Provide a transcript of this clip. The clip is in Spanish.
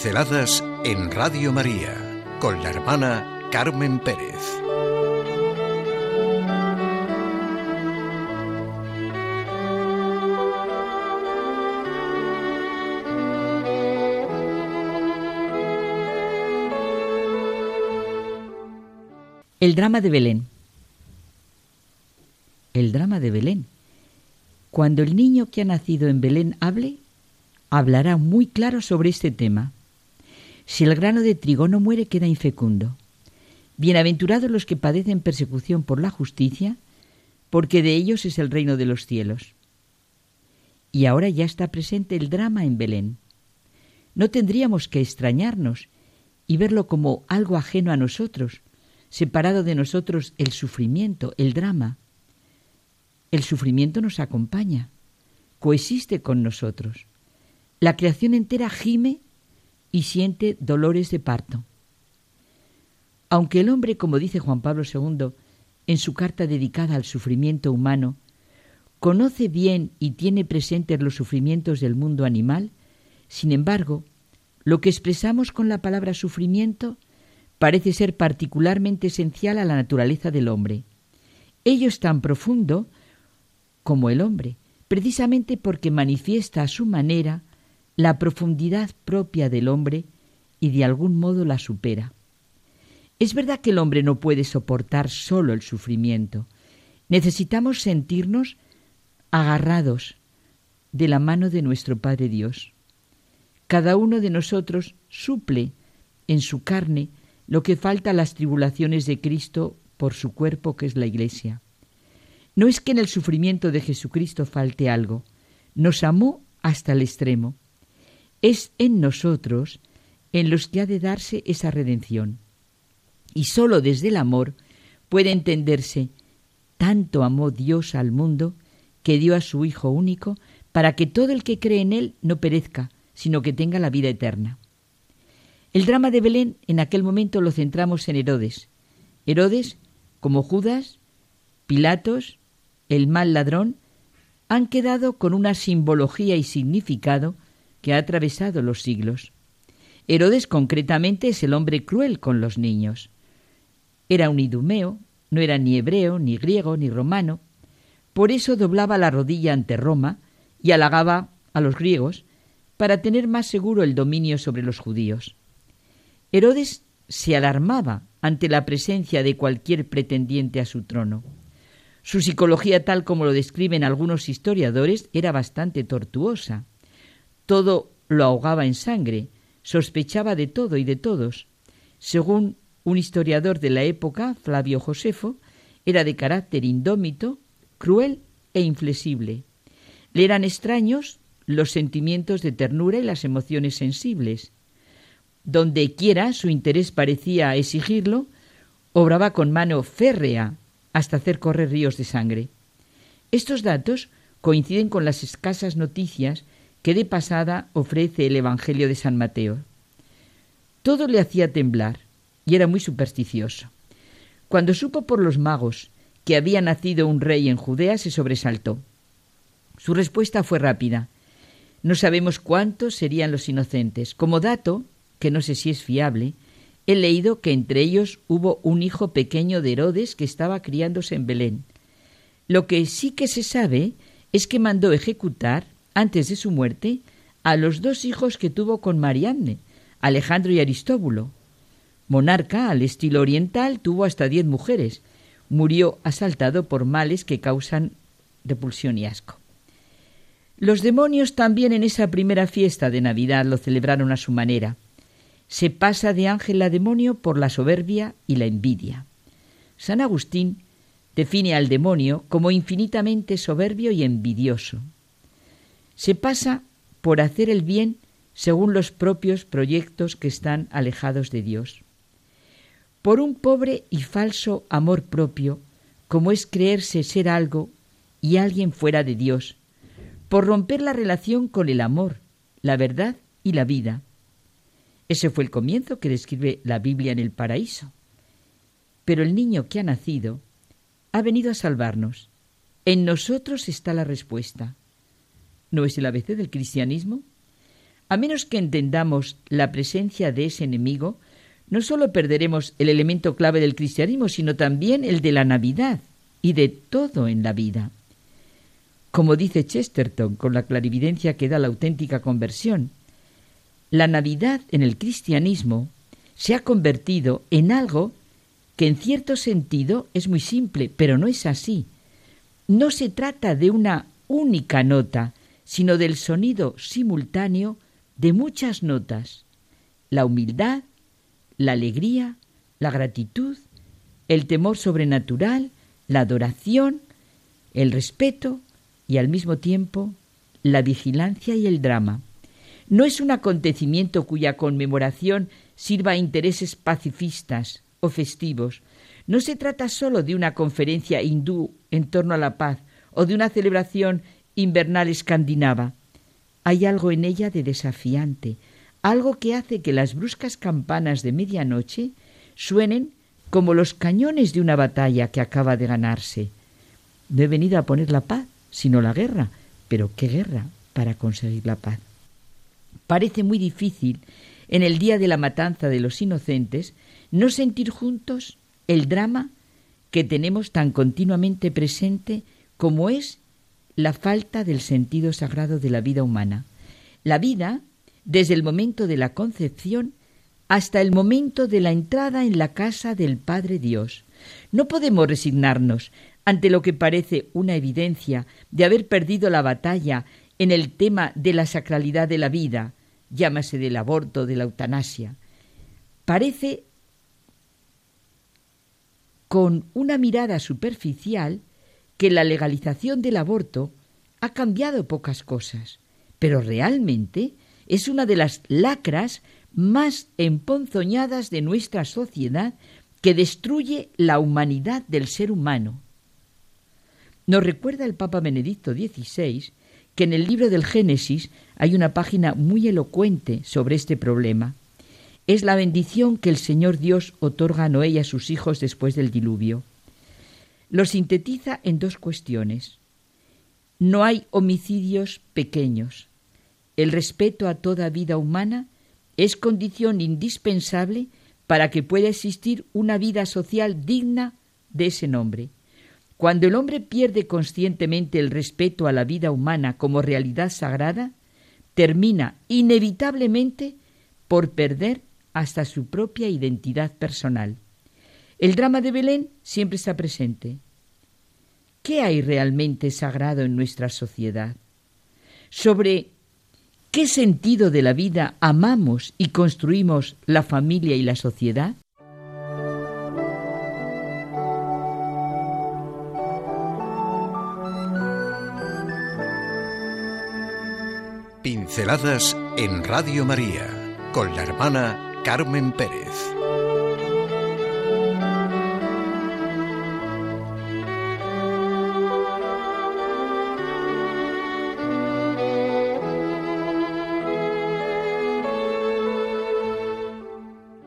Pinceladas en Radio María con la hermana Carmen Pérez. El drama de Belén. El drama de Belén. Cuando el niño que ha nacido en Belén hable, hablará muy claro sobre este tema. Si el grano de trigo no muere, queda infecundo. Bienaventurados los que padecen persecución por la justicia, porque de ellos es el reino de los cielos. Y ahora ya está presente el drama en Belén. No tendríamos que extrañarnos y verlo como algo ajeno a nosotros, separado de nosotros el sufrimiento, el drama. El sufrimiento nos acompaña, coexiste con nosotros. La creación entera gime y siente dolores de parto. Aunque el hombre, como dice Juan Pablo II en su carta dedicada al sufrimiento humano, conoce bien y tiene presentes los sufrimientos del mundo animal, sin embargo, lo que expresamos con la palabra sufrimiento parece ser particularmente esencial a la naturaleza del hombre. Ello es tan profundo como el hombre, precisamente porque manifiesta a su manera la profundidad propia del hombre y de algún modo la supera. Es verdad que el hombre no puede soportar solo el sufrimiento. Necesitamos sentirnos agarrados de la mano de nuestro Padre Dios. Cada uno de nosotros suple en su carne lo que falta a las tribulaciones de Cristo por su cuerpo que es la Iglesia. No es que en el sufrimiento de Jesucristo falte algo, nos amó hasta el extremo es en nosotros en los que ha de darse esa redención. Y sólo desde el amor puede entenderse tanto amó Dios al mundo que dio a su Hijo único para que todo el que cree en Él no perezca, sino que tenga la vida eterna. El drama de Belén en aquel momento lo centramos en Herodes. Herodes, como Judas, Pilatos, el mal ladrón, han quedado con una simbología y significado que ha atravesado los siglos. Herodes concretamente es el hombre cruel con los niños. Era un idumeo, no era ni hebreo, ni griego, ni romano. Por eso doblaba la rodilla ante Roma y halagaba a los griegos para tener más seguro el dominio sobre los judíos. Herodes se alarmaba ante la presencia de cualquier pretendiente a su trono. Su psicología, tal como lo describen algunos historiadores, era bastante tortuosa. Todo lo ahogaba en sangre, sospechaba de todo y de todos. Según un historiador de la época, Flavio Josefo, era de carácter indómito, cruel e inflexible. Le eran extraños los sentimientos de ternura y las emociones sensibles. Donde quiera su interés parecía exigirlo, obraba con mano férrea hasta hacer correr ríos de sangre. Estos datos coinciden con las escasas noticias que de pasada ofrece el Evangelio de San Mateo. Todo le hacía temblar y era muy supersticioso. Cuando supo por los magos que había nacido un rey en Judea, se sobresaltó. Su respuesta fue rápida. No sabemos cuántos serían los inocentes. Como dato, que no sé si es fiable, he leído que entre ellos hubo un hijo pequeño de Herodes que estaba criándose en Belén. Lo que sí que se sabe es que mandó ejecutar antes de su muerte, a los dos hijos que tuvo con Marianne, Alejandro y Aristóbulo. Monarca, al estilo oriental, tuvo hasta diez mujeres. Murió asaltado por males que causan repulsión y asco. Los demonios también en esa primera fiesta de Navidad lo celebraron a su manera. Se pasa de ángel a demonio por la soberbia y la envidia. San Agustín define al demonio como infinitamente soberbio y envidioso, se pasa por hacer el bien según los propios proyectos que están alejados de Dios. Por un pobre y falso amor propio, como es creerse ser algo y alguien fuera de Dios, por romper la relación con el amor, la verdad y la vida. Ese fue el comienzo que describe la Biblia en el paraíso. Pero el niño que ha nacido ha venido a salvarnos. En nosotros está la respuesta. ¿No es el ABC del cristianismo? A menos que entendamos la presencia de ese enemigo, no solo perderemos el elemento clave del cristianismo, sino también el de la Navidad y de todo en la vida. Como dice Chesterton con la clarividencia que da la auténtica conversión, la Navidad en el cristianismo se ha convertido en algo que en cierto sentido es muy simple, pero no es así. No se trata de una única nota, sino del sonido simultáneo de muchas notas. La humildad, la alegría, la gratitud, el temor sobrenatural, la adoración, el respeto y al mismo tiempo la vigilancia y el drama. No es un acontecimiento cuya conmemoración sirva a intereses pacifistas o festivos. No se trata sólo de una conferencia hindú en torno a la paz o de una celebración invernal escandinava. Hay algo en ella de desafiante, algo que hace que las bruscas campanas de medianoche suenen como los cañones de una batalla que acaba de ganarse. No he venido a poner la paz, sino la guerra. Pero ¿qué guerra para conseguir la paz? Parece muy difícil, en el día de la matanza de los inocentes, no sentir juntos el drama que tenemos tan continuamente presente como es la falta del sentido sagrado de la vida humana. La vida, desde el momento de la concepción hasta el momento de la entrada en la casa del Padre Dios. No podemos resignarnos ante lo que parece una evidencia de haber perdido la batalla en el tema de la sacralidad de la vida, llámase del aborto, de la eutanasia. Parece con una mirada superficial que la legalización del aborto ha cambiado pocas cosas, pero realmente es una de las lacras más emponzoñadas de nuestra sociedad que destruye la humanidad del ser humano. Nos recuerda el Papa Benedicto XVI que en el libro del Génesis hay una página muy elocuente sobre este problema. Es la bendición que el Señor Dios otorga a Noé y a sus hijos después del diluvio. Lo sintetiza en dos cuestiones. No hay homicidios pequeños. El respeto a toda vida humana es condición indispensable para que pueda existir una vida social digna de ese nombre. Cuando el hombre pierde conscientemente el respeto a la vida humana como realidad sagrada, termina inevitablemente por perder hasta su propia identidad personal. El drama de Belén siempre está presente. ¿Qué hay realmente sagrado en nuestra sociedad? Sobre qué sentido de la vida amamos y construimos la familia y la sociedad? Pinceladas en Radio María con la hermana Carmen Pérez.